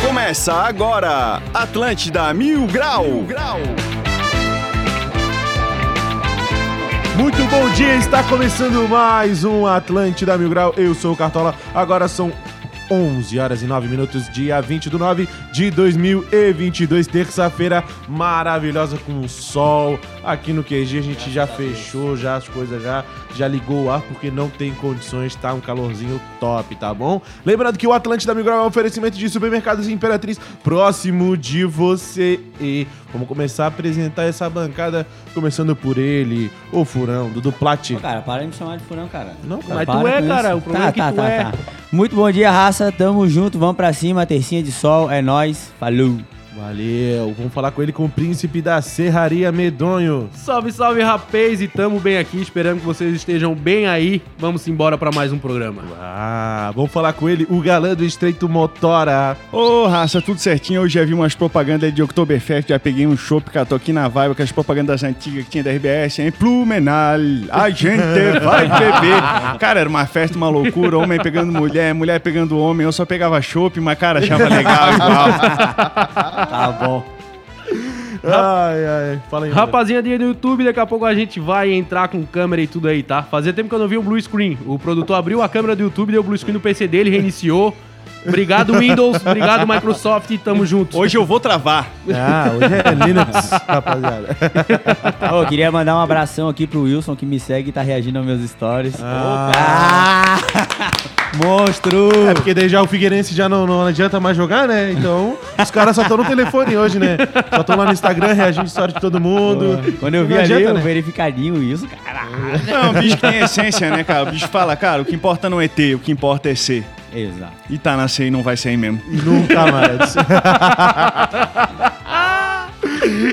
Começa agora, Atlântida Mil Grau. Grau. Muito bom dia, está começando mais um Atlântida Mil Grau. Eu sou o Cartola, agora são 11 horas e 9 minutos, dia 20 do 9 de 2022, terça-feira maravilhosa com sol. Aqui no QG a gente já fechou já as coisas já, já ligou o ar porque não tem condições, tá um calorzinho top, tá bom? Lembrando que o Atlântida Mil Grau é um oferecimento de supermercados Imperatriz próximo de você e vamos começar a apresentar essa bancada começando por ele, o Furão, Dudu Plat. Ô, cara, para de me chamar de furão, cara. Não, cara. Mas Para tu é, cara, isso. o problema tá, é que tá, tu tá, é. tá. Muito bom dia, raça. Tamo junto, vamos pra cima. Tercinha de sol, é nóis. Falou. Valeu, vamos falar com ele com o príncipe da Serraria Medonho. Salve, salve, rapaz, e tamo bem aqui, esperando que vocês estejam bem aí. Vamos embora pra mais um programa. Ah, vamos falar com ele, o galã do Estreito Motora. Ô, raça, tudo certinho. Hoje já vi umas propagandas de Oktoberfest, já peguei um chopp, cara, tô aqui na vibe com as propagandas antigas que tinha da RBS, em Plumenal, a gente vai beber. Cara, era uma festa, uma loucura, homem pegando mulher, mulher pegando homem, eu só pegava chopp, mas, cara, achava legal igual. Tá bom. Ai, ai, fala aí. Do YouTube, daqui a pouco a gente vai entrar com câmera e tudo aí, tá? Fazia tempo que eu não vi o blue screen. O produtor abriu a câmera do YouTube, deu o blue screen no PC dele, reiniciou. Obrigado, Windows. Obrigado, Microsoft. Tamo junto. Hoje eu vou travar. Ah, hoje é Linux, rapaziada. Ô, queria mandar um abração aqui pro Wilson que me segue e tá reagindo aos meus stories. Ah. Ah! Monstro! É porque daí já o Figueirense já não, não adianta mais jogar, né? Então, os caras só estão no telefone hoje, né? Só estão lá no Instagram reagindo história de todo mundo. Quando eu vi ali o né? verificadinho, o Wilson, caralho. Não, o bicho tem essência, né, cara? O bicho fala, cara, o que importa não é ter, o que importa é ser. Exato. E tá na e não vai ser mesmo. E nunca mais.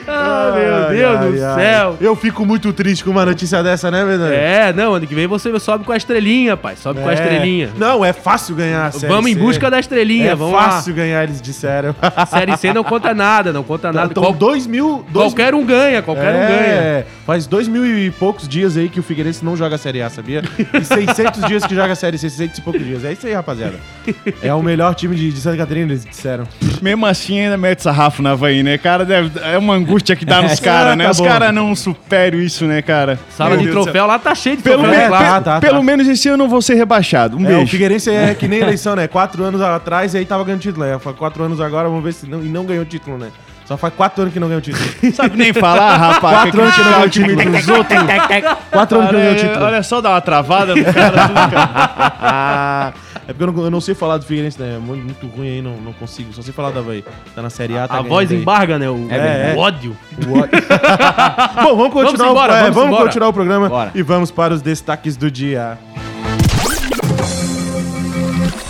Ah, meu Deus Ai, do ai. céu. Eu fico muito triste com uma notícia dessa, né, Vedano? É, não, ano que vem você sobe com a estrelinha, pai. Sobe com a estrelinha. Não, é fácil ganhar a série Vamos em C. busca da estrelinha, É vamos fácil ganhar, eles disseram. lá. Série C não conta nada, não conta nada. Então, Qual- dois mil... Dois qualquer um ganha, qualquer um ganha. É, faz dois mil e poucos dias aí que o Figueirense não joga a Série A, sabia? E 600 dias que joga a Série C, 600 e poucos dias. É isso aí, rapaziada. É o melhor time de, de Santa Catarina, eles disseram. Mesmo assim, ainda mete sarrafo na Havaí, né? Cara, deve- é uma angústia que dá nos caras, né? tá Os bom. caras não superam isso, né, cara? Sala Meu de Deus do troféu lá tá cheio de Pelo, troféu. me- É, claro. tá, pe- tá, pelo tá. menos esse ano eu vou ser rebaixado. Um É, o beijo. Figueirense é que nem eleição, né? Quatro anos atrás e aí tava ganhando título. É, faz quatro anos agora, vamos ver se não, e não ganhou título, né? Só faz quatro anos que não ganhou título. Sabe nem falar, rapaz. Quatro anos que não ganhou título time dos outros. Quatro anos que não ganhou Olha, título. olha só, dá uma travada no cara. tudo, cara. É porque eu não, eu não sei falar do Figueirense, né? É muito, ruim aí, não, não consigo. Só sei falar da Havaí. Tá na Série A, tá A voz aí. embarga, né? O, É, o é. ódio. O ódio. Bom, vamos continuar, Vamos embora, o, é, vamos vamos continuar o programa Bora. e vamos para os destaques do dia.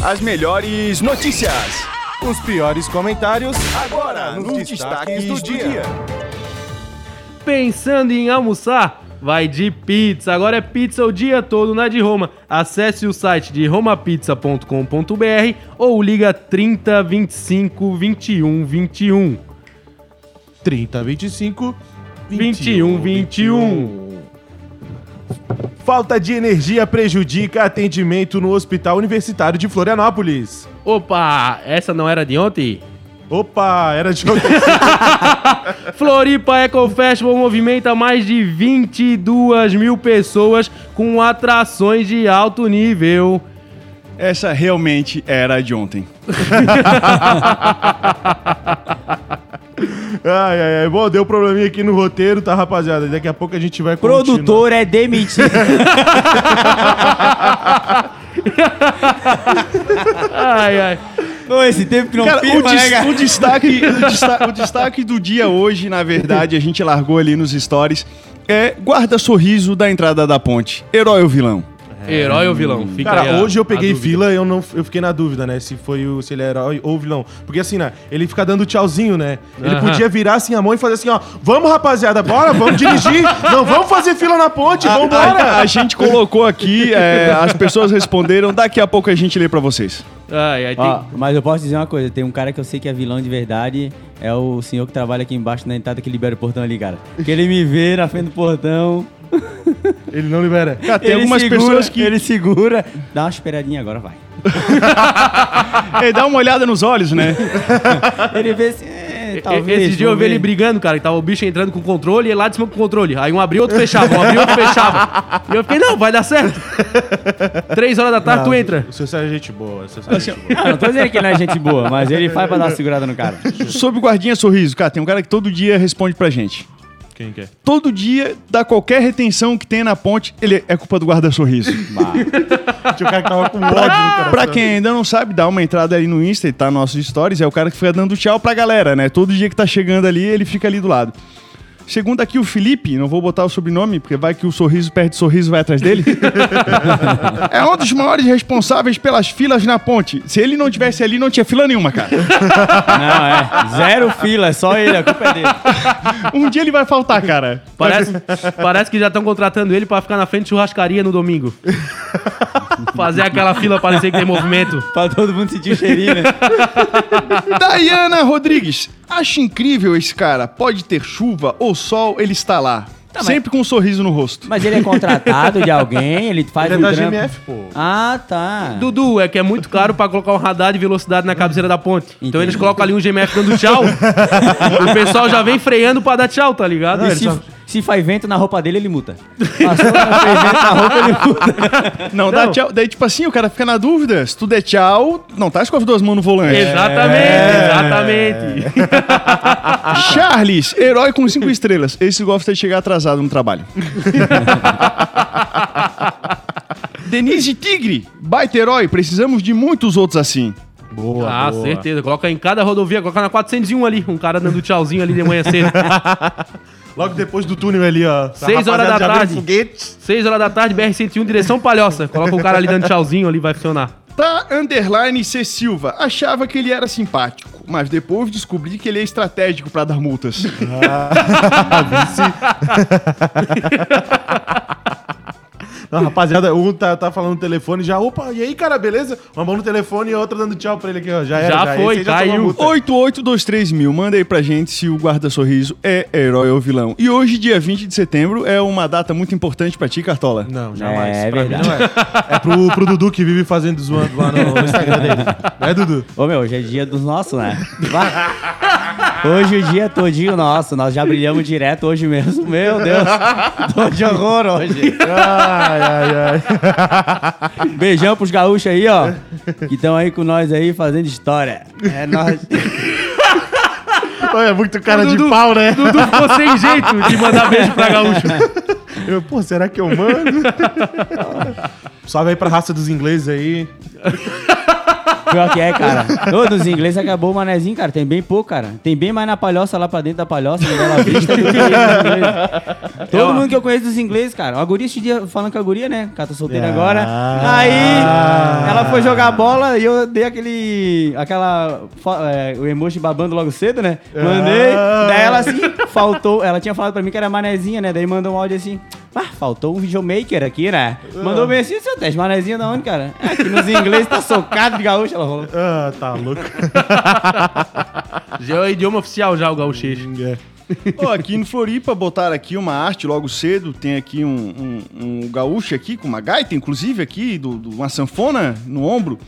As melhores notícias. Os piores comentários Agora, nos destaques do dia. Pensando em almoçar? Vai de pizza. Agora é pizza o dia todo na de Roma. Acesse o site de romapizza.com.br ou liga 30 25 21 21. 30, 25, 21, 21. Falta de energia prejudica atendimento no Hospital Universitário de Florianópolis. Opa, essa não era de ontem? Opa, era de ontem. Floripa Eco Festival movimenta mais de 22 mil pessoas com atrações de alto nível. Essa realmente era a de ontem. ai, ai, ai. Bom, deu probleminha aqui no roteiro, tá, rapaziada? Daqui a pouco a gente vai continuar. Produtor é demitido. Ai, ai. Pô, esse tempo que não Cara, o, firma, né, des- cara? o destaque, o, desta- o destaque do dia hoje, na verdade, a gente largou ali nos stories, é guarda-sorriso da entrada da ponte. Herói ou vilão? Herói ou vilão? Fica aí Cara, a- hoje eu a peguei fila, eu não eu fiquei na dúvida, né? Se foi o se ele é herói ou vilão. Porque assim, né? Ele fica dando tchauzinho, né? Ele Aham. podia virar assim a mão e fazer assim, ó. Vamos, rapaziada, bora, vamos dirigir. não vamos fazer fila na ponte, A, vambora. a- a gente colocou aqui, é, as pessoas responderam, daqui a pouco a gente lê pra vocês. Ai, ai, tem... Ó, mas eu posso dizer uma coisa, tem um cara que eu sei que é vilão de verdade, é o senhor que trabalha aqui embaixo na entrada que libera o portão ali, cara. Que ele me vê na frente do portão, Ele não libera. Cara, tem ele algumas segura, pessoas que. Ele segura, dá uma esperadinha agora, vai. Ele dá uma olhada nos olhos, né? Ele vê assim, é, talvez. Esse dia eu vi ele brigando, cara, que tava o bicho entrando com o controle e ele lá de cima com o controle. Aí um abriu, outro fechava, um abriu, outro fechava. E eu fiquei, não, vai dar certo. Três horas da tarde, tu entra. O seu é gente boa. O seu é gente boa. Não, não tô dizendo que ele não é gente boa, mas ele faz pra dar uma segurada no cara. Sobre o guardinha sorriso, cara, tem um cara que todo dia responde pra gente. Quem que é? Todo dia, dá qualquer retenção que tem na ponte, ele é culpa do guarda-sorriso. Tinha um cara que tava com ódio no coração. Pra quem ainda não sabe, dá uma entrada aí no Insta e tá nos nossos stories, é o cara que fica dando tchau pra galera, né? Todo dia que tá chegando ali, ele fica ali do lado. Segundo aqui o Felipe, não vou botar o sobrenome, porque vai que o sorriso perde sorriso e vai atrás dele. é um dos maiores responsáveis pelas filas na ponte. Se ele não tivesse ali, não tinha fila nenhuma, cara. Não, é. Zero fila, é só ele, a culpa é dele. Um dia ele vai faltar, cara. Parece, parece que já estão contratando ele pra ficar na frente de churrascaria no domingo. Fazer aquela fila parecer que tem movimento. Pra todo mundo sentir o cheirinho, né? Dayana Rodrigues, acho incrível esse cara. Pode ter chuva ou sol, ele está lá. mas- Sempre com um sorriso no rosto. Mas ele é contratado de alguém, ele faz Ele é um da trampo. GMF, pô. Ah, tá. Dudu, é que é muito caro pra colocar um radar de velocidade na cabeceira da ponte. Então Entendi. eles colocam ali um GMF dando tchau. o pessoal já vem freando pra dar tchau, tá ligado? E se, se faz vento na roupa dele, ele multa. Passou, fez vento na roupa, ele multa. Não, dá Não. tchau. Daí, tipo assim, o cara fica na dúvida. Se tu der tchau, não tá com as duas mãos no volante. Exatamente, exatamente. Charles, herói com cinco estrelas. Esse gosta de chegar atrasado no trabalho. Denise Tigre, baita herói. Precisamos de muitos outros assim. Boa, ah, boa. certeza. Coloca em cada rodovia, coloca na 401 ali, um cara dando tchauzinho ali de manhã cedo. Logo depois do túnel ali, ó. Seis horas da tarde. 6 horas da tarde, BR-101, direção Palhoça. Coloca o cara ali dando tchauzinho ali, vai funcionar. Tá underline C Silva. Achava que ele era simpático, mas depois descobri que ele é estratégico pra dar multas. Não, rapaziada, um tá, tá falando no telefone já. Opa, e aí, cara, beleza? Uma mão no telefone e a outra dando tchau pra ele aqui, ó. Já era. Já foi, Esse aí tomou caiu. multa. 8823 mil. Manda aí pra gente se o guarda-sorriso é herói ou vilão. E hoje, dia 20 de setembro, é uma data muito importante pra ti, Cartola. Não, jamais. É Pra mim verdade. não é. É pro, pro Dudu que vive fazendo zoando lá no, no Instagram dele. Não é, Dudu? Ô, meu, hoje é dia dos nossos, né? Vai. Hoje o dia todinho nosso. Nós já brilhamos direto hoje mesmo. Meu Deus. Tô de horror hoje. Ai, ai, ai. Beijão pros gaúchos aí, ó. Que estão aí com nós aí fazendo história. É nóis. Olha, muito cara de Dudu- pau, né? Dudu ficou sem jeito de mandar beijo pra gaúcho. Eu, pô, será que eu mando? Salve aí pra raça dos ingleses aí. Pior que é, cara. Ô, dos ingleses acabou o manezinho, cara. Tem bem pouco, cara. Tem bem mais na palhoça lá pra dentro da palhoça, no Bela Vista, do que ingleses. Todo mundo que eu conheço dos ingleses, cara. A guria esse dia falando com a guria, né? Ela tá solteira Ah. agora. Aí, ela foi jogar bola e eu dei aquele. aquela. fo- é, o emoji babando logo cedo, né? Mandei. Ah. Daí ela assim, faltou. Ela tinha falado pra mim que era manezinha, né? Daí mandou um áudio assim. Ah, faltou um videomaker aqui, né? Mandou bem assim, seu teste, manezinha da onde, cara? É, aqui nos ingleses tá socado de gaúcho, ela falou. Ah, tá louco. Já é o idioma oficial já, o gauchês. É. Ó, aqui no Floripa botaram aqui uma arte logo cedo. Tem aqui um, um, um gaúcho aqui, com uma gaita, inclusive, aqui, do, do- uma sanfona no ombro.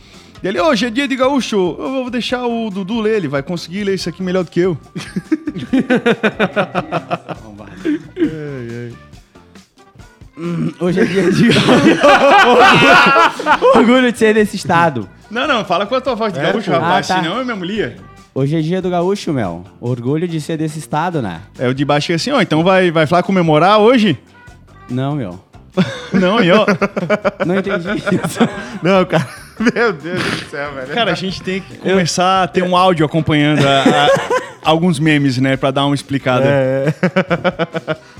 E ele, hoje é dia de gaúcho, eu vou deixar o Dudu ler, ele vai conseguir ler isso aqui melhor do que eu. Hoje é dia de orgulho de ser desse estado. Não, não, fala com a tua voz de É, gaúcho, pô. rapaz, Ah, tá. senão eu me mulher. Hoje é dia do gaúcho, Mel. Orgulho de ser desse estado, né? É o de baixo que é assim, ó, então vai, vai falar comemorar hoje? Não, meu. Não, e ó, Não entendi isso. Não, cara. Meu Deus do céu, velho. cara, a gente tem que começar a ter um áudio acompanhando a- a- alguns memes, né, pra dar uma explicada. É.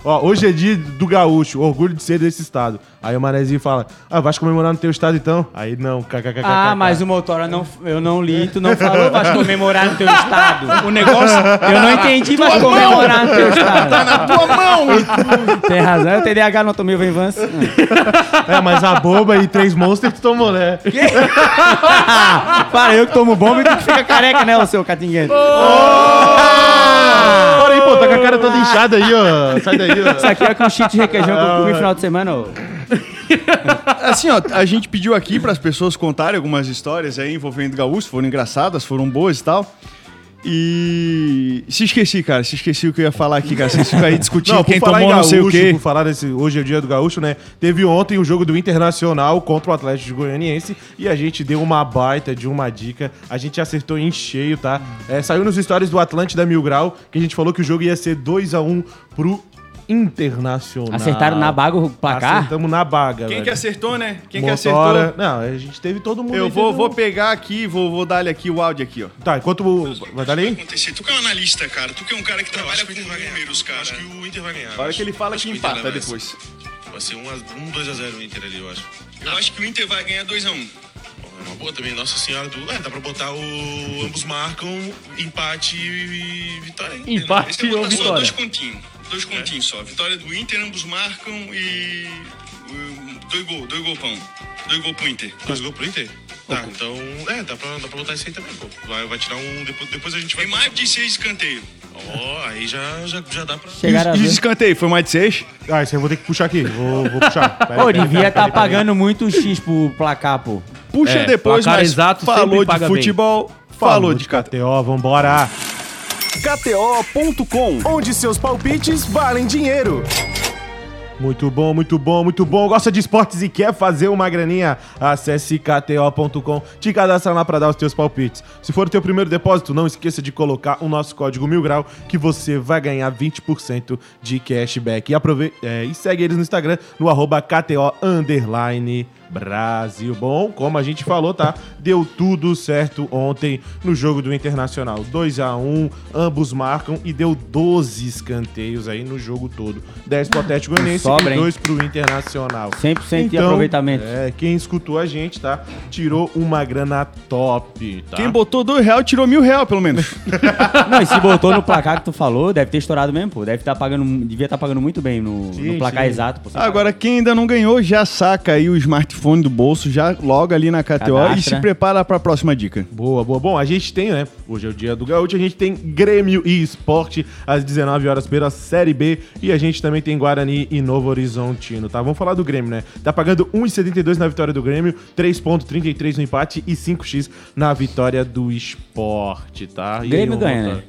Ó, hoje é dia do gaúcho, orgulho de ser desse estado. Aí o Manezinho fala, ah, vai comemorar no teu estado então? Aí não, kkkk. Ah, mas o Motora não, eu não li, tu não falou, vai comemorar no teu estado. O negócio, eu não entendi, vai comemorar no teu estado. Tá na tua mão! Tem razão, eu TDAH não tomei o Venvance. É, mas a boba e três monsters tu tomou, né? Para, eu que tomo bomba e tu que fica careca, né, o seu catinguento. Olha tá com a cara toda inchada aí, ó. Sai daí, ó. Isso aqui é com cheat de requeijão que eu comi no final de semana, ô. Assim, ó, a gente pediu aqui para as pessoas contarem algumas histórias aí envolvendo gaúcho, foram engraçadas, foram boas e tal. E se esqueci, cara, se esqueci o que eu ia falar aqui, cara. Vocês ficam aí discutindo Não, quem tomou em não sei o gaúcho, quê. Por falar desse, hoje é o dia do gaúcho, né? Teve ontem o jogo do Internacional contra o Atlético Goianiense e a gente deu uma baita de uma dica. A gente acertou em cheio, tá? É, saiu nos stories do Atlântida Mil Grau que a gente falou que o jogo ia ser 2 a 1 pro Internacional. Acertaram na baga o placar? Acertamos na baga, Quem velho. que acertou, né? Quem que Motora- acertou? Não, a gente teve todo mundo. Eu vou, vou um- pegar aqui, vou, vou dar-lhe aqui o áudio aqui, ó. Tá, enquanto. o- Vai dar aí? acontecer. Tu que é um analista, cara. Tu que é um cara que trabalha com números, cara. Acho que o Inter vai ganhar. A Acho- que ele fala que empata vai- depois. Vai ser um, a- um 2x0 o Inter ali, eu acho. Eu acho que o Inter vai ganhar 2x1. Pô, É uma boa também, Nossa Senhora do. É, dá pra botar o. Ambos marcam, empate e vitória. Empate é ou vitória? dois continhos. Dois continhos só. Vitória do Inter, ambos marcam e. Dois gols, dois gol pão. Dois gols pro Inter. Dois gols pro Inter? Tá, então. É, dá pra, dá pra botar isso aí também, pô. Vai, vai tirar um. Depois, depois a gente vai. Tem mais de seis escanteios. Ó, aí já, já, já dá pra. Chegaram a E os ver. escanteios, foi mais de seis? Ah, isso aí eu vou ter que puxar aqui. Vou, vou puxar. Pera Pô, devia estar aí. pagando muito X pro placar, pô. Puxa É, depois, placar mas exato falou de futebol, falou de KTO. KTO, vambora. KTO.com, onde seus palpites valem dinheiro. Muito bom, muito bom, muito bom. Gosta de esportes e quer fazer uma graninha? Acesse kto.com, te cadastra lá para dar os teus palpites. Se for o teu primeiro depósito, não esqueça de colocar o nosso código Mil Grau que você vai ganhar 20% de cashback. E, aprove é, e segue eles no Instagram no arroba KTO Brasil. Bom, como a gente falou, tá? Deu tudo certo ontem no jogo do Internacional. 2 a 1 ambos marcam e deu 12 escanteios aí no jogo todo. 10 pro Atlético Goianiense Sobra, e hein? 2 pro Internacional. 100% de aproveitamento. É, quem escutou a gente, tá? Tirou uma grana top, tá? Quem botou dois real tirou mil real, pelo menos. Não, e se botou no placar que tu falou, deve ter estourado mesmo, pô. Deve estar pagando, devia estar pagando muito bem no, Sim, no placar sim. exato. Pô. Agora, quem ainda não ganhou, já saca aí o smartphone do bolso, já logo ali na KTO e Cadastra. se prepara pra próxima dica. Boa, boa. Bom, a gente tem, né? Hoje é o dia do Gaúcho, a gente tem Grêmio e Esporte às 19 horas pela Série B e a gente também tem Guarani e Novo Horizontino, tá? Vamos falar do Grêmio, né? Tá pagando 1,72 na vitória do Grêmio, 3,33 no empate e 5x na vitória do Esporte, tá? E Grêmio ganha, né?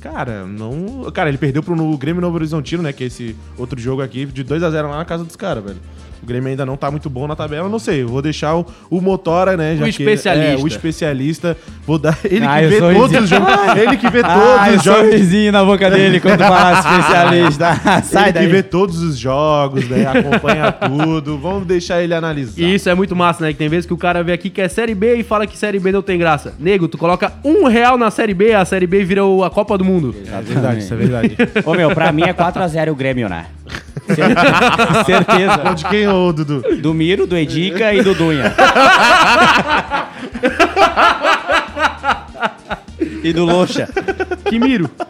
Cara, não. Cara, ele perdeu pro no Grêmio Novo Horizontino, né? Que é esse outro jogo aqui, de 2 a 0 lá na casa dos caras, velho. O Grêmio ainda não tá muito bom na tabela, não sei. eu Vou deixar o, o Motora, né? já que- especialista. É, o especialista. Vou dar. Ele Ah, que eu vê todos os jogos. Ele que vê todos Ah, os o jogos. sorrisinho na boca dele quando fala especialista. Sai ele daí. que vê todos os jogos, né? Acompanha tudo. Vamos deixar ele analisar. E isso é muito massa, né? Que tem vezes que o cara vê aqui que é Série B e fala que Série B não tem graça. Nego, tu coloca um real na Série B, a Série B vira o- a Copa do Mundo. É verdade, isso é verdade. Ô, meu, pra mim é 4x0 o Grêmio, né? Cer- Certeza. De quem, ô, Dudu? Do Miro, do Edica e do Dunha. e do Loxa. Que miro.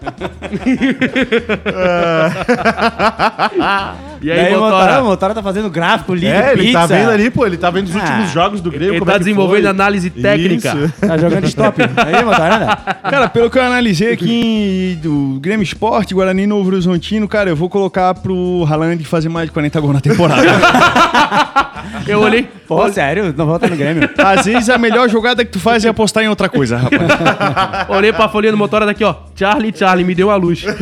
e aí, Daí o Motora, o Motora tá fazendo gráfico, liga É, ele pizza. tá vendo ali, pô. Ele tá vendo os últimos Ah. jogos do Grêmio. Ele como tá é que desenvolvendo foi. análise técnica. Isso. Tá jogando stop. Aí, Motora, anda. Cara, pelo que eu analisei aqui em- do Grêmio Esporte, Guarani e Novo Horizontino, cara, eu vou colocar pro Haaland fazer mais de 40 gols na temporada. Eu olhei. Pô, sério? Não volta no Grêmio. Às vezes a melhor jogada que tu faz é apostar em outra coisa, rapaz. Olhei pra folhinha do Motora daqui, ó. Charlie, Charlie, me deu a luz.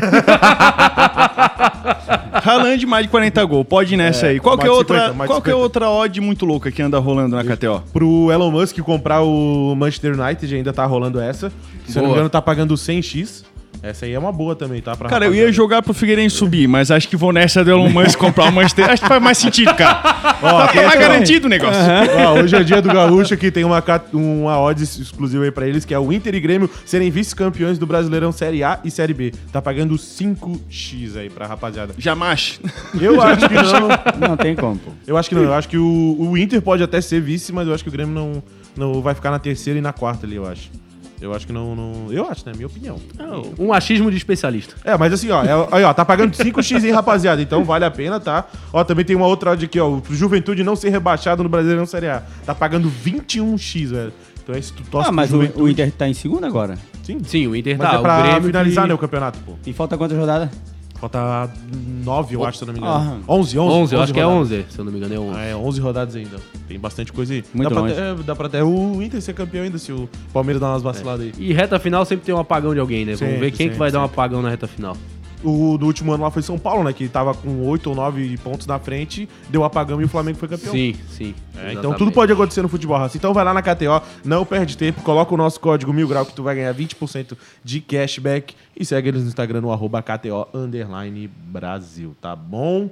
Haaland mais de 40 gols, pode ir nessa aí. Qual, que é, outra, 50, mais de qual que é 50. outra odd muito louca que anda rolando na KTO? Pro Elon Musk comprar o Manchester United, ainda tá rolando essa. Se eu não me Boa. engano, tá pagando 100x. Essa aí é uma boa também, tá? Pra Cara, eu ia rapaziada. jogar pro Figueirense subir, mas acho que vou nessa do Elon Musk comprar o Manchester. Acho que faz mais sentido, cara. Ó, tá tem mais essa- garantido o negócio. Ó, hoje é dia do Gaúcho que tem uma, uma odds exclusiva aí pra eles, que é o Inter e Grêmio serem vice-campeões do Brasileirão Série A e Série B. Tá pagando 5x aí pra rapaziada. Jamais. Eu acho que não. Não tem como, pô. Eu acho que não. Eu acho que o, o Inter pode até ser vice, mas eu acho que o Grêmio não, não vai ficar na terceira e na quarta ali, eu acho. Eu acho que não. não eu acho, né? Minha opinião. Um achismo de especialista. É, mas assim, ó, é- aí, ó, tá pagando 5x aí, rapaziada. Então vale a pena, tá? Ó, também tem uma outra odd aqui, ó. O Juventude não ser rebaixado no Brasileirão Série A. Tá pagando 21x, velho. Então é se tu torce Ah, mas o, o Inter tá em segundo agora. Sim, Sim, o Inter Mas tá. é pra o Grêmio finalizar, que- né, o campeonato, pô. E falta quantas rodadas? Falta 9, eu acho, se eu não me engano. Ah. 11, 11. 11, eu acho que é rodadas. 11, se eu não me engano é 11. Ah, é, 11 rodadas ainda. Tem bastante coisa aí. Muito dá, pra longe. até, dá pra até o Inter ser campeão ainda, se o Palmeiras dar umas vaciladas aí. E reta final sempre tem um apagão de alguém, né? Vamos Sempre, ver quem que sempre, vai dar um sempre. apagão na reta final. O do último ano lá foi São Paulo, né? Que tava com 8 ou 9 pontos na frente, deu apagão e o Flamengo foi campeão. Sim, sim. É, então tudo pode acontecer no futebol, raça. Então vai lá na KTO, não perde tempo, coloca o nosso código mil grau que tu vai ganhar 20% de cashback e segue eles no Instagram no arroba KTO underline Brasil, tá bom?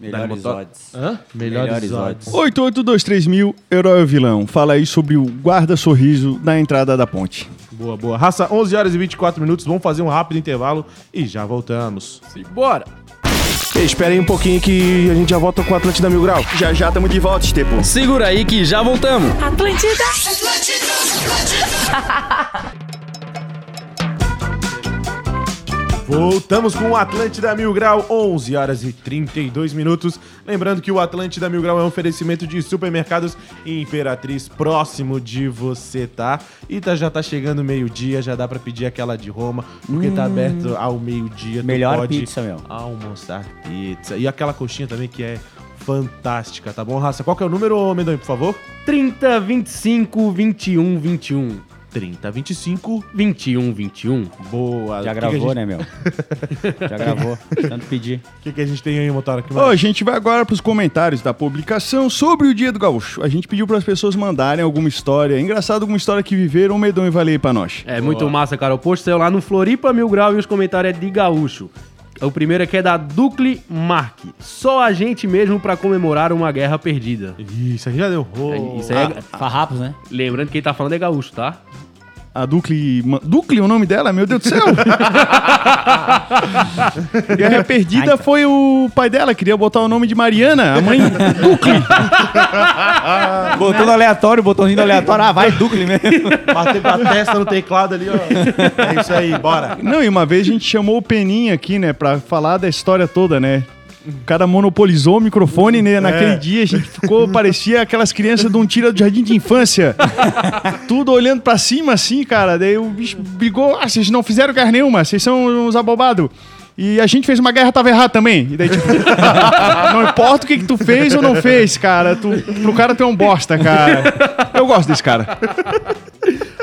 Melhores odds. Hã? Melhores, Melhores odds. 8823 mil, herói ou vilão. Fala aí sobre o guarda-sorriso na entrada da ponte. Boa, boa. Raça, 11 horas e 24 minutos, vamos fazer um rápido intervalo e já voltamos. Bora! Espera aí um pouquinho que a gente já volta com o Atlântida Mil Grau. Já já tamo de volta, Estepo. Segura aí que já voltamos. Atlântida. Voltamos com o Atlântida Mil Grau, 11 horas e 32 minutos. Lembrando que o Atlântida Mil Grau é um oferecimento de supermercados Imperatriz próximo de você, tá? E tá, já tá chegando meio-dia, já dá pra pedir aquela de Roma, porque tá aberto ao meio-dia. Melhor pizza, meu. Almoçar pizza. E aquela coxinha também que é fantástica, tá bom, Raça? Qual que é o número, ô, Mendonho, por favor? 30, 25, 21, 21. 30, 25. 21, 21. Boa. Já que gravou, que gente- né, meu? Já gravou. Tanto pedir. O que, que a gente tem aí, Motora? Mais? a gente vai agora pros comentários da publicação sobre o Dia do Gaúcho. A gente pediu para as pessoas mandarem alguma história, engraçado, alguma história que viveram, o Medon e Valei pra nós. É muito massa, cara. O post saiu lá no Floripa Mil Grau e os comentários é de gaúcho. O primeiro aqui é da Ducle Mark. Só a gente mesmo pra comemorar uma guerra perdida. Isso aí já deu. É, Isso aí é... Farrapos, né? Lembrando que quem tá falando é gaúcho, tá? A Ducle. Ma- Ducle, o nome dela? Meu Deus do céu! Guerra Perdida foi o pai dela, queria botar o nome de Mariana, a mãe Ducle. Botou no aleatório, botãozinho no aleatório. Ah, vai, Ducle mesmo. Bater com a testa no teclado ali, ó. É isso aí, bora. Não, e uma vez a gente chamou o Peninha aqui, né, pra falar da história toda, né? O cara monopolizou o microfone, né? Naquele dia a gente ficou, parecia aquelas crianças de um tira do jardim de infância. Tudo olhando pra cima assim, cara. Daí o bicho brigou. Ah, vocês não fizeram guerra nenhuma, vocês são uns abobados. E a gente fez uma guerra, tava errado também. E daí, tipo, não importa o que, que tu fez ou não fez, cara. Tu, pro cara tu é um bosta, cara. Eu gosto desse cara.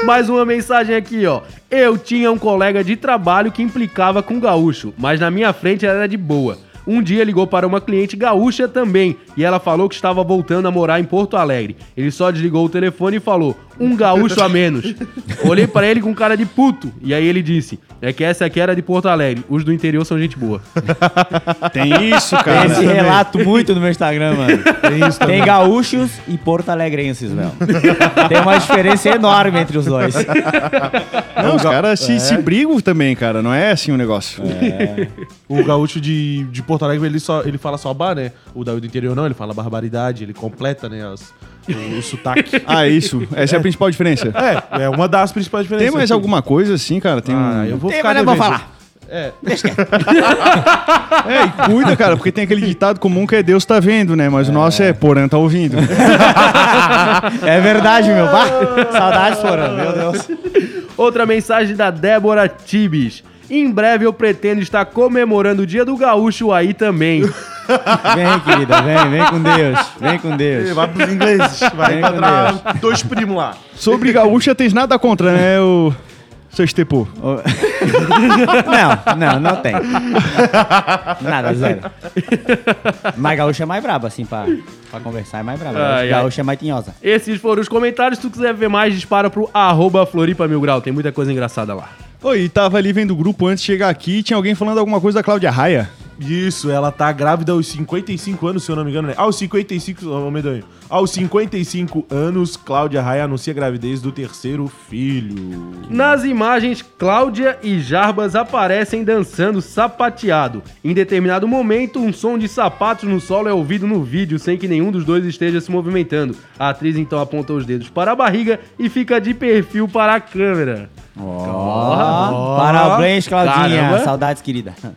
Mais uma mensagem aqui, ó. Eu tinha um colega de trabalho que implicava com gaúcho, mas na minha frente era de boa. Um dia ligou para uma cliente gaúcha também e ela falou que estava voltando a morar em Porto Alegre. Ele só desligou o telefone e falou: um gaúcho a menos. Olhei para ele com cara de puto e aí ele disse: é que essa aqui era de Porto Alegre. Os do interior são gente boa. Tem isso, Tem cara. esse relato muito no meu Instagram, mano. Tem isso Tem gaúchos e porto-alegrenses, meu. Tem uma diferença enorme entre os dois. Não, os caras se, se brigam também, cara. Não é assim o negócio. O gaúcho de, de Porto Alegre, ele, só, ele fala só bar, né? O da do interior não, ele fala barbaridade, ele completa, né, as- o, o sotaque. Ah, isso. Essa é a principal diferença. É, é uma das principais diferenças. Tem mais alguma coisa assim, cara? Tem Ah, um... eu vou Tem, ficar mas não vou devendo. falar. É, É, e cuida, cara, porque tem aquele ditado comum que é Deus tá vendo, né? Mas o nosso é Porã tá ouvindo. É verdade, meu. Bah, saudades, Porã, meu Deus. Outra mensagem da Débora Tibes. Em breve eu pretendo estar comemorando o dia do gaúcho aí também. Vem, querida, vem, vem com Deus. Vem com Deus. vai pros ingleses, vai Vem com encontrar dois primos lá. Sobre gaúcha, tens nada contra, né, o seu Estepô? Não, não, não tem. Nada, zero. Mas gaúcha é mais braba, assim, pra, pra conversar é mais braba. Ai, gaúcha é mais tinhosa. Esses foram os comentários. Se tu quiser ver mais, dispara pro arroba Floripa Mil Grau. Tem muita coisa engraçada lá. Oi, tava ali vendo o grupo antes de chegar aqui, tinha alguém falando alguma coisa da Cláudia Raia. Isso, ela tá grávida aos 55 anos, se eu não me engano, né? Aos 55, ô medonho. Aos 55 anos, Cláudia Raia anuncia a gravidez do terceiro filho. Nas imagens, Cláudia e Jarbas aparecem dançando sapateado. Em determinado momento, um som de sapatos no solo é ouvido no vídeo, sem que nenhum dos dois esteja se movimentando. A atriz então aponta os dedos para a barriga e fica de perfil para a câmera. Ó, Parabéns, Claudinha. Caramba. Saudades, querida.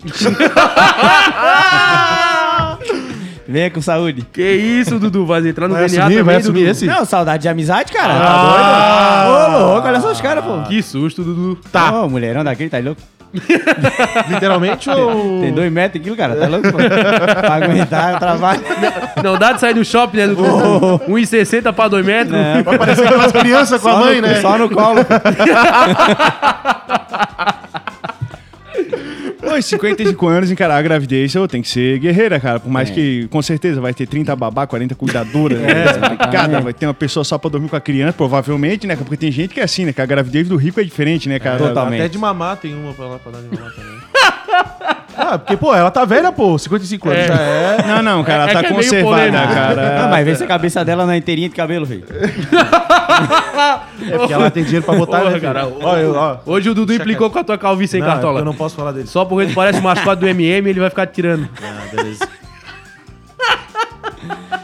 Venha com saúde. Que isso, Dudu? Vai entrar no Vai DNA assumir, também, vai assumir Dudu? esse? Não, saudade de amizade, cara. Ah. Tá doido? Ô, louco, olha só os caras, pô. Que susto, Dudu. Tá. Ô, mulherão daquele, tá louco? Literalmente ou. Tem dois metros aquilo, cara, tá louco, pra aguentar o trabalho. Não dá de sair do shopping, né, Dudu? 1,60 pra 2 metros. É, Vai parecer aquelas crianças com a mãe, no, né? Só no colo. Oi, 55 anos, encarar a gravidez, ô, tem que ser guerreira, cara. Por mais que, com certeza, vai ter 30 babá, 40 cuidadoras, né? Cada, vai ter uma pessoa só pra dormir com a criança, provavelmente, né? Porque tem gente que é assim, né? Que a gravidez do rico é diferente, né, cara? Totalmente. Até de mamar tem uma pra lá pra dar de mamar também. ah, porque, pô, ela tá velha, pô. 55 anos É. já é. Não, não, cara, É- é ela que tá é conservada, polêmico. cara. Não, mas vê se a cabeça dela não é inteirinha de cabelo, velho. É porque ela tem dinheiro pra botar, Porra, né, cara? Ó, eu, ó. Hoje o Dudu implicou com a tua calvície, Não, é Cartola? eu não posso falar dele. Só porque ele parece o mascote do MM, ele vai ficar tirando. Ah, beleza.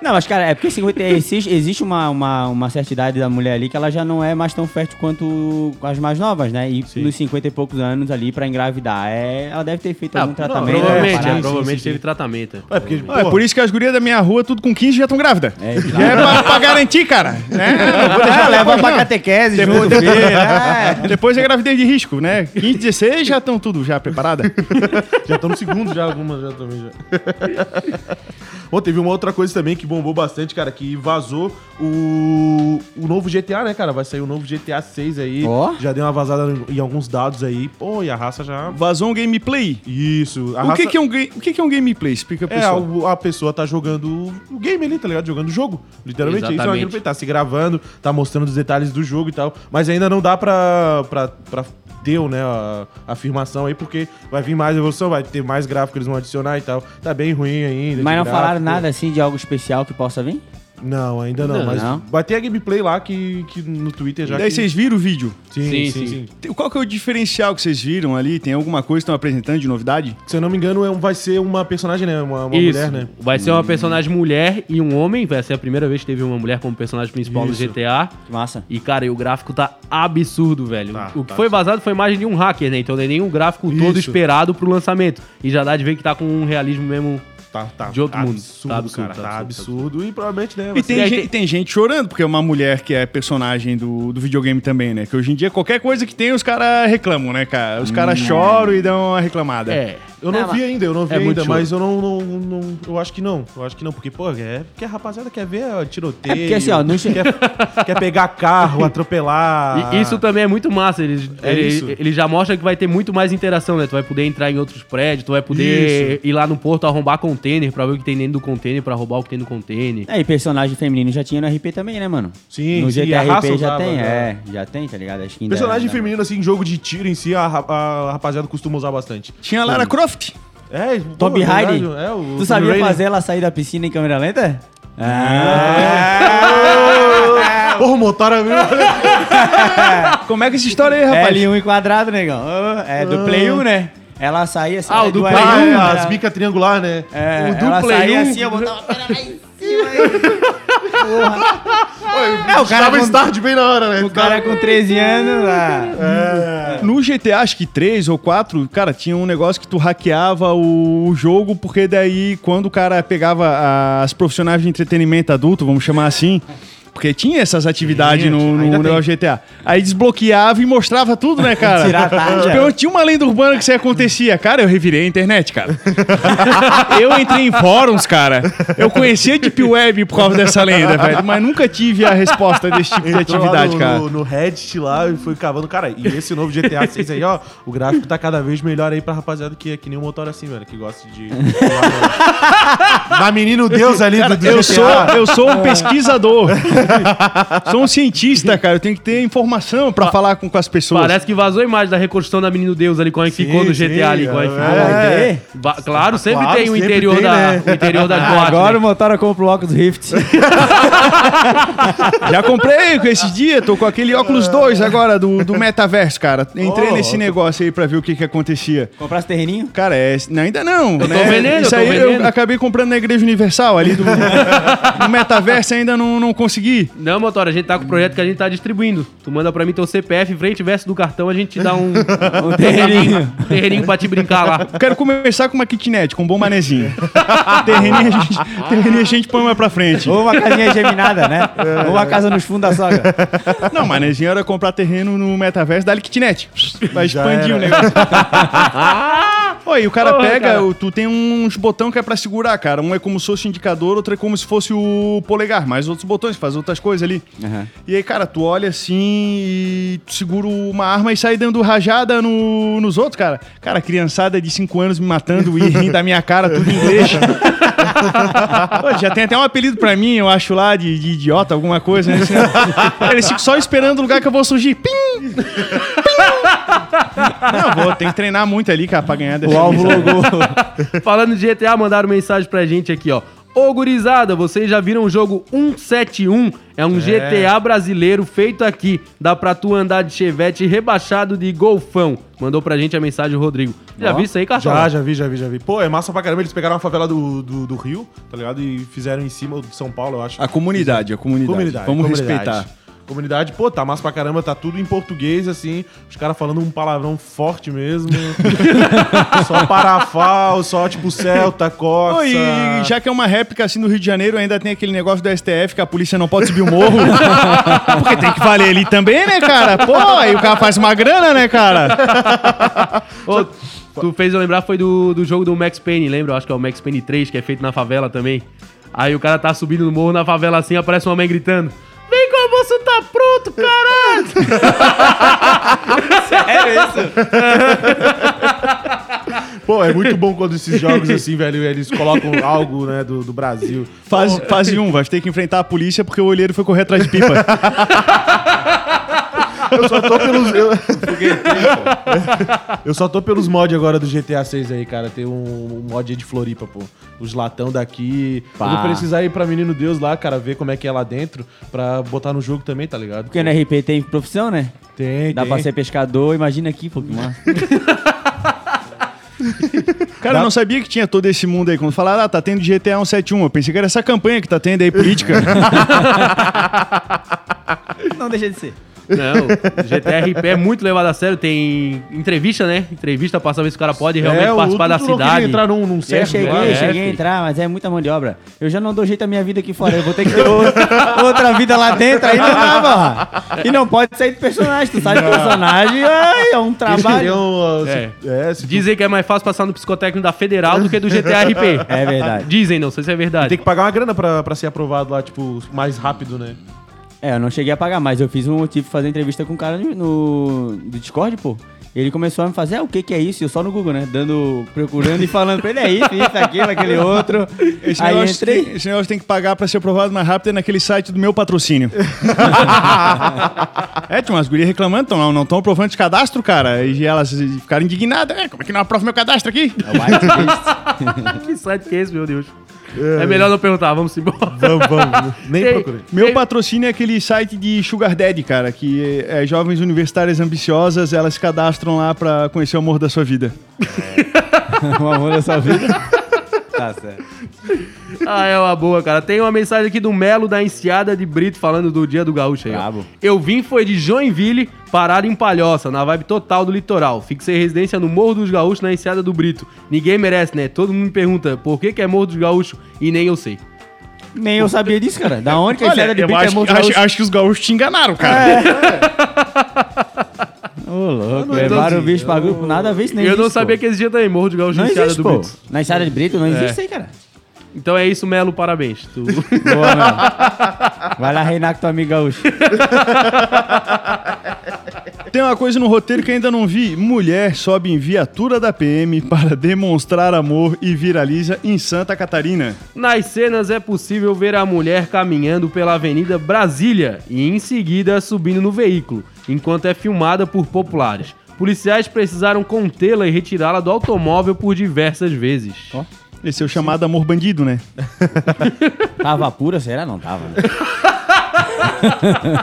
Não, mas, cara, é porque 50, existe, existe uma, uma, uma certa idade da mulher ali que ela já não é mais tão fértil quanto as mais novas, né? E nos 50 e poucos anos ali pra engravidar, é, ela deve ter feito algum tratamento. né, provavelmente, parada. é, provavelmente sim, sim. teve tratamento. É porque, Ah, é por isso que as gurias da minha rua, tudo com 15, já estão grávidas. É, Já é pra, pra garantir, cara. Né? Não vou deixar Ah, leva depois, pra catequese Depois- junto, filho, né? Depois é gravidez de risco, né? 15, 16 já estão tudo já preparada. já estão no segundo, já, algumas já também já. Bom, teve uma outra coisa também que bombou bastante, cara, que vazou o, o novo GTA, né, cara? Vai sair o novo GTA 6 aí. Ó. Já deu uma vazada em alguns dados aí. Pô, e a raça já. Vazou um gameplay. Isso. A O raça... que, que é um ga- o que, que é um gameplay? Explica pro É, pessoal. o- a pessoa tá jogando o game ali, tá ligado? Jogando o jogo. Literalmente, isso é Exatamente. gameplay. Tá se gravando, tá mostrando os detalhes do jogo e tal. Mas ainda não dá pra, pra, pra ter, né, a, a afirmação aí, porque vai vir mais evolução, vai ter mais gráfico que eles vão adicionar e tal. Tá bem ruim ainda. Mas não falaram gráfico. nada assim de algo especial que possa vir? Não, ainda não. Não, mas não. vai ter a gameplay lá que, que no Twitter já. Daí que... vocês viram o vídeo. Sim, Sim, sim, sim. Tem- Qual que é o diferencial que vocês viram ali? Tem alguma coisa que estão apresentando de novidade? Se eu não me engano, é um- vai ser uma personagem, né? Uma, uma Isso. mulher, né? Vai ser uma personagem mulher e um homem. Vai ser a primeira vez que teve uma mulher como personagem principal Isso. no GTA. Que massa. E, cara, e o gráfico tá absurdo, velho. Tá, o que tá. foi vazado foi a imagem de um hacker, né? Então não é nem um gráfico todo Isso. esperado pro lançamento. E já dá de ver que tá com um realismo mesmo. Tá, tá. De outro tá mundo. Absurdo, Tá absurdo, cara. tá Tá absurdo, absurdo. E provavelmente, né? E tem, gente, tem- tem gente chorando, porque é uma mulher que é personagem do, do videogame também, né? Que hoje em dia, qualquer coisa que tem, os caras reclamam, né, cara? Os caras choram e dão uma reclamada. É. Eu não Não, vi ainda, eu não vi é ainda, mas eu não, não, não- Eu acho que não. Eu acho que não, porque, pô, é. Porque a rapaziada quer ver ó, tiroteio. É porque assim, ó, no- quer, quer pegar carro, atropelar. E isso também é muito massa. Eles, É ele, isso. ele já mostra que vai ter muito mais interação, né? Tu vai poder entrar em outros prédios, tu vai poder ir lá no porto arrombar container pra ver o que tem dentro do container, pra roubar o que tem no container. É, e personagem feminino já tinha no RP também, né, mano? Sim, no sim, GTA a raça RP já usava, tem, já. é, já tem, tá ligado? A skin Personagem da- da- feminino, assim, em jogo de tiro em si, a, ra- a rapaziada costuma usar bastante. Tinha a Lara Croft. É, Tomb pô, Raider. É, o Tu sabia Raider. fazer ela sair da piscina em câmera lenta? Ah! Porra, o Motora viu? Como é que essa história aí, rapaz? L1 em quadrado, negão. É do Play 1, né? Ela saía assim. Ah, o é do Play Ah, é, é, as bicas triangular, né? É, o do ela Play saía 1. assim, eu botava a perna lá em cima. aí. É, o cara, com, start bem na hora, né? o cara com 13 anos lá. No GTA, acho que 3 ou 4, cara, tinha um negócio que tu hackeava o, o jogo, porque daí, quando o cara pegava as profissionais de entretenimento adulto, vamos chamar assim. Porque tinha essas atividades no, no negócio GTA. Aí desbloqueava e mostrava tudo, né, cara? Tirar a tarja. Tipo, eu tinha uma lenda urbana que isso acontecia. Cara, eu revirei a internet, cara. eu entrei em fóruns, cara. Eu conhecia a Deep Web por causa dessa lenda, velho. Mas nunca tive a resposta desse tipo de Entrou lá atividade, no, cara. No, no Reddit lá e foi cavando. Cara, e esse novo GTA 6 aí, ó, o gráfico tá cada vez melhor aí pra rapaziada que é que nem um motor assim, velho, que gosta de. Na menino Deus ali do, do Eu GTA. sou, eu sou um pesquisador. Sou um cientista, cara. Eu tenho que ter informação pra falar com, com as pessoas. Parece que vazou a imagem da reconstrução da Menino Deus ali, como é que ficou no sim, GTA ali, como é que é. ficou. Vai ter? Ba- Claro, sempre Claro, tem o sempre interior, tem, da, né? o interior das Ah, boates, agora né? o motora compra o óculos Rift. Já comprei com esses dias, tô com aquele óculos 2 agora do, do metaverso, cara. Entrei Oh, nesse negócio aí pra ver o que que acontecia. Comprasse terreninho? Cara, é, não, ainda não. Eu tô né? vendendo, Isso eu tô aí vendendo. eu acabei comprando na Igreja Universal ali do no metaverso ainda não, não consegui. Não, Motora, a gente tá com o projeto que a gente tá distribuindo. Tu manda pra mim teu CPF, frente e verso do cartão, a gente te dá um, um terreninho, um terreninho pra te brincar lá. Quero começar com uma kitnet, com um bom manezinho. terreninho, a gente, terreninho a gente põe mais pra frente. Ou uma casinha geminada, né? Ou uma casa nos fundos da sogra. Não, manezinho era comprar terreno no metaverso, dá-lhe kitnet. Vai Já expandir era. o negócio. Oi, o cara Porra, pega, cara. tu tem uns botão que é pra segurar, cara. Um é como se fosse o indicador, outro é como se fosse o polegar, mais outros botões, faz outras coisas ali. Aham. E aí, cara, tu olha assim e tu segura uma arma e sai dando rajada no- nos outros, cara. Cara, criançada de 5 anos me matando e rindo da minha cara, tudo em inglês. Pô, já tem até um apelido pra mim, eu acho lá, de, de idiota, alguma coisa, né? Eles ficam só esperando o lugar que eu vou surgir. Pim! Não, vou, tem que treinar muito ali, cara, pra ganhar dessa O alvo logou. Falando de GTA, mandaram mensagem pra gente aqui, ó. Ô, gurizada, vocês já viram o jogo 171? É um GTA brasileiro feito aqui. Dá pra tu andar de chevette rebaixado de golfão. Mandou pra gente a mensagem o Rodrigo. Já Ó, viu isso aí, Cartola? Já, já vi, já vi, já vi. Pô, é massa pra caramba. Eles pegaram a favela do, do, do Rio, tá ligado? E fizeram em cima de São Paulo, eu acho. A comunidade, a comunidade. Comunidade. Vamos comunidade. respeitar. Comunidade, pô, tá massa pra caramba, tá tudo em português, assim. Os caras falando um palavrão forte mesmo. só parafal, só tipo Celta. Pô, e já que é uma réplica assim no Rio de Janeiro, ainda tem aquele negócio do STF que a polícia não pode subir o morro. Porque tem que valer ali também, né, cara? Pô, aí o cara faz uma grana, né, cara? Ô, tu fez eu lembrar, foi do, do jogo do Max Payne, lembra? Eu acho que é o Max Payne 3, que é feito na favela também. Aí o cara tá subindo no morro na favela assim, aparece uma mãe gritando. Almoço tá pronto, caralho! Pô, é muito bom quando esses jogos, assim, velho, eles colocam algo, né, do, do Brasil. Fase, fase 1, vai ter que enfrentar a polícia porque o olheiro foi correr atrás de pipa. Eu só tô pelos. Eu, eu só tô pelos mods agora do GTA 6 aí, cara. Tem um, um mod aí de Floripa, pô. Os latão daqui. Eu vou Pá. precisar ir pra Menino Deus lá, cara, ver como é que é lá dentro, pra botar no jogo também, tá ligado? Porque no RP tem profissão, né? Tem, Dá tem. pra ser pescador, imagina aqui, pô, que massa. Cara, eu não sabia que tinha todo esse mundo aí. Quando falaram, ah, tá tendo GTA 171. Eu pensei que era essa campanha que tá tendo aí, política. Não deixa de ser. Não, o GTRP é muito levado a sério. Tem entrevista, né? Entrevista pra saber se o cara pode realmente É, o participar da cidade. entrar num, num Eu cheguei, lá, é, cheguei a entrar, mas é muita mão de obra. Eu já não dou jeito a minha vida aqui fora. Eu vou ter que ter outra, outra vida lá dentro. Aí não dá, porra. E não pode sair do personagem. Tu sai do personagem, ai, é um trabalho. uh, É. é, se Dizem que é mais fácil passar no psicotécnico da Federal do que do GTRP. É verdade. Dizem, não sei se é verdade. tem que pagar uma grana pra, pra ser aprovado lá, tipo, mais rápido, né? É, eu não cheguei a pagar, mas eu fiz um motivo de fazer entrevista com um cara no, no do Discord, pô. Ele começou a me fazer, ah, o que que é isso? E eu só no Google, né? Dando, procurando e falando pra ele, é isso, isso, aquilo, aquele outro. Esse, Aí negócio entrei. tem, esse negócio tem que pagar pra ser aprovado mais rápido é naquele site do meu patrocínio. é, tinha umas gurias reclamando, tão, não estão aprovando de cadastro, cara. E elas ficaram indignadas. É, como é que não aprova meu cadastro aqui? É o. Que site que é esse, meu Deus? É, melhor não perguntar, vamos embora. Vamos, vamos. Nem Tem- procurei. Meu Tem- patrocínio é aquele site de Sugar Daddy, cara, que é, jovens universitárias ambiciosas, elas se cadastram lá pra conhecer o amor da sua vida. o amor da sua vida. Tá certo. Ah, é uma boa, cara. Tem uma mensagem aqui do Melo da Enseada de Brito falando do Dia do Gaúcho aí. ó. Brabo. Eu vim foi de Joinville, parado em Palhoça, na vibe total do litoral. Fixei residência no Morro dos Gaúchos, na Enseada do Brito. Ninguém merece, né? Todo mundo me pergunta por que, que é Morro dos Gaúchos e nem eu sei. Nem eu sabia disso, cara. Da onde que a enxada de eu bico é acho, morto? acho, acho que os gaúchos te enganaram, cara. Ô, louco, não levaram entendi. o bicho pra grupo, nada a ver isso nem eu não existe, sabia pô. que existia também Morro dos Gaúchos Não na Enseada existe, do pô. Brito. Na enxada de Brito não existe É. isso aí, cara. Então é isso, Melo, parabéns. Tu... Boa, meu. Vai lá reinar com tua amiga gaúcho. Tem uma coisa no roteiro que ainda não vi. Mulher sobe em viatura da PM para demonstrar amor e viraliza em Santa Catarina. Nas cenas é possível ver a mulher caminhando pela Avenida Brasília e em seguida subindo no veículo, enquanto é filmada por populares. Policiais precisaram contê-la e retirá-la do automóvel por diversas vezes. Esse é o chamado amor bandido, né? Tava pura, será? Não tava, né?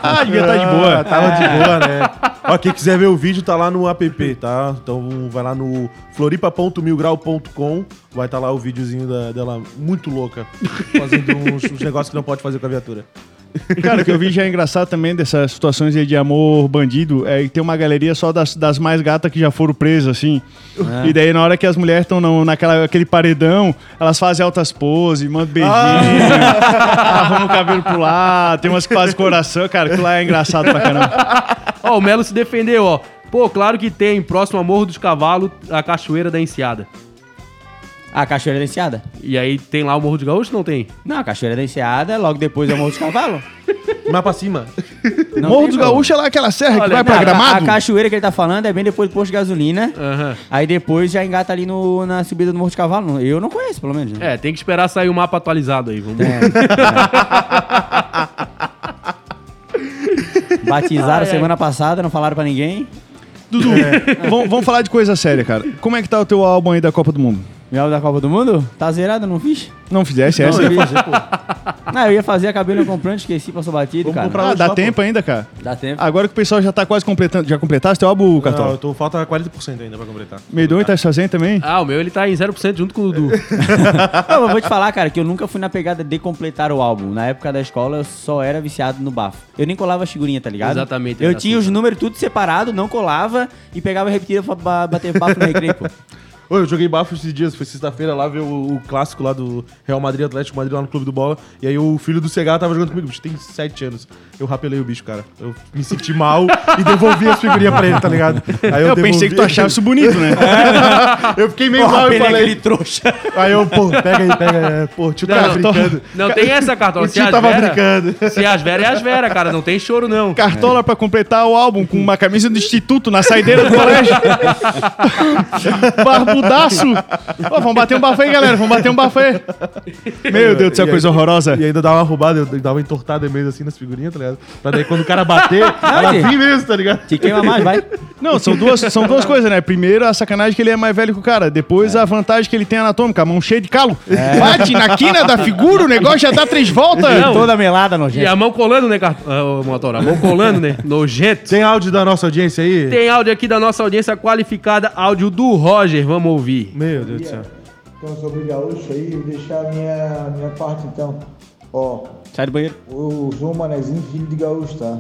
Ah, devia estar de boa. Ah, tava de boa, né? Ó, quem quiser ver o vídeo, tá lá no app, tá? Então vai lá no floripa.milgrau.com, vai estar lá o videozinho da- dela muito louca, fazendo uns, uns negócios que não pode fazer com a viatura. Cara, o que eu vi já é engraçado também dessas situações aí de amor bandido é que tem uma galeria só das, das mais gatas que já foram presas, assim. E daí, na hora que as mulheres estão naquela aquele paredão, elas fazem altas poses, mandam beijinho, arrumam o cabelo pro lado, tem umas que fazem coração. Cara, aquilo lá é engraçado pra caramba. Ó, o Melo se defendeu, ó. Pô, claro que tem, próximo a Morro dos Cavalos, a Cachoeira da Enseada. A Cachoeira da Enseada? E aí tem lá o Morro de Gaúcho não tem? Não, a Cachoeira da Enseada, logo depois é o Morro dos Cavalos. Mais pra cima. Não Morro tem dos como. Gaúchos é lá aquela serra que Olha, vai pra Não, a- A, Gramado. cachoeira que ele tá falando é bem depois do posto de gasolina. Aham. Aí depois já engata ali no, na subida do Morro de Cavalo. Eu não conheço, pelo menos. né? É, tem que esperar sair o mapa atualizado aí. Vamos É. Batizaram Ai, ai. semana passada, não falaram pra ninguém. Dudu, vamos, vamos falar de coisa séria, cara. Como é que tá o teu álbum aí da Copa do Mundo? Meu álbum da Copa do Mundo? Tá zerado, não fiz? Não fizesse Não, essa? eu fiz. Não, eu ia fazer, acabei não comprando, esqueci, passou batido, Vamos cara. comprar Ah, dá pô. tempo ainda, cara. Dá tempo. Agora que o pessoal já tá quase completando. Já completaste teu álbum, Não, Cartola? eu tô, falta 40% ainda pra completar. Medonho tá fazendo também? Ah, o meu ele tá em 0% junto com o Dudu. Não, eu vou te falar, cara, que eu nunca fui na pegada de completar o álbum. Na época da escola, eu só era viciado no bafo. Eu nem colava figurinha, tá ligado? Exatamente, Eu tinha assim, os números tudo separado, não colava e pegava e repetia pra ba- bater bafo no recreio, pô. Ô, eu joguei bafo esses dias, foi sexta-feira lá ver o, o clássico lá do Real Madrid Atlético Madrid lá no Clube do Bola. E aí o filho do Cegá tava jogando comigo, o bicho tem 7 anos. Eu rapelei o bicho, cara. Eu me senti mal e devolvi as figurinhas pra ele, tá ligado? Aí Eu, pensei que tu achava isso bonito, né? Eu fiquei meio Porra, mal e falei. aquele trouxa. Aí eu, pô, pega aí, pega aí. Pô, o tio tava Não, brincando. Não tem essa, Cartola. O tio tava brincando. Se as veras é as veras, cara. Não tem choro, não. Cartola pra completar o álbum com uma camisa do instituto na saideira do colégio. Barbudaço. Ó, vamos bater um bafo aí, galera. Vamos bater um bafo aí. Meu Deus do céu, E aí- coisa horrorosa. E ainda dava uma roubada, eu dava uma entortada mesmo assim nas figurinhas, tá ligado? Pra daí quando o cara bater, ela mesmo, tá ligado? Te queima mais, vai. Não, são duas, são duas coisas, né? Primeiro, a sacanagem que ele é mais velho que o cara. Depois, a vantagem que ele tem anatômica, a mão cheia de calo. Bate na quina da figura, o negócio já dá três voltas. Não. Toda melada, E nojenta. a mão colando, né, Cart... ah, ô, motor? A mão colando, né? Nojento. Tem áudio da nossa audiência aí? Tem áudio aqui da nossa audiência qualificada, áudio do Roger. Vamos ouvir. Meu Deus do céu. Então, sobre gaúcho aí, vou deixar a minha, minha parte então. Ó, Sai do banheiro. eu sou um manezinho filho de gaúcho, tá?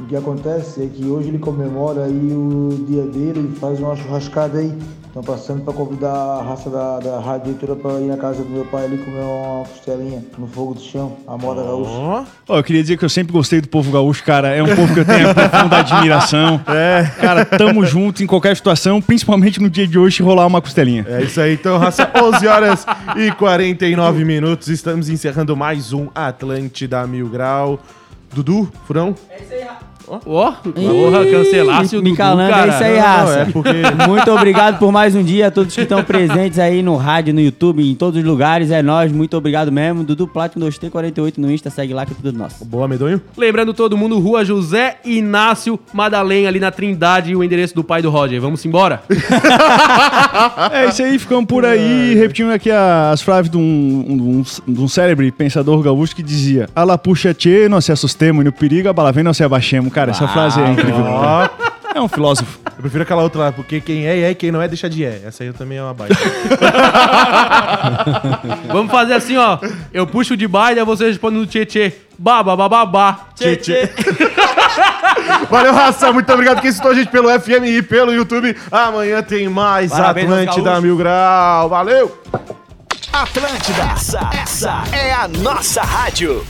O que acontece é que hoje ele comemora aí o dia dele e faz uma churrascada aí. Estão passando para convidar a raça da, da rádio Leitura para ir na casa do meu pai ali comer uma costelinha no fogo do chão, a moda gaúcha. Ó, Ó, eu queria dizer que eu sempre gostei do povo gaúcho, cara. É um povo que eu tenho profunda admiração. É. Cara, tamo junto em qualquer situação, principalmente no dia de hoje, rolar uma costelinha. é isso aí, então, raça, 11 horas e 49 minutos. Estamos encerrando mais um Atlântida Mil Grau. Dudu, Furão? Ó, porra, cancelasse o me Dudu, calando, cara. é isso aí, Não, raça. é porque- Muito obrigado por mais um dia a todos que estão presentes aí no rádio, no YouTube, em todos os lugares. É nóis, muito obrigado mesmo. Dudu Platinum 2T48 no Insta, segue lá que é tudo nosso. Boa, Medonho? Lembrando todo mundo, Rua José Inácio Madalém, ali na Trindade, e o endereço do pai do Roger. Vamos embora? É isso aí, ficamos por aí, repetindo aqui a- as frases de um, um, de um célebre pensador gaúcho que dizia Ala puxa tchê, nós se assustemos, e no perigo a bala vem, nós se abaixemos. Cara, essa frase é incrível. Ó, É um filósofo. eu prefiro aquela outra lá, porque quem é, é, e quem não é, deixa de é. Essa aí também é uma baita. Vamos fazer assim, ó. Eu puxo de baile, você responde no tchê tchê. Ba, ba, ba, ba, ba. Tchê, tchê. Valeu, raça. Muito obrigado quem citou a gente pelo FM e pelo YouTube. Amanhã tem mais Parabéns Atlântida. Mil Grau. Valeu! Atlântida, essa, essa é a nossa rádio.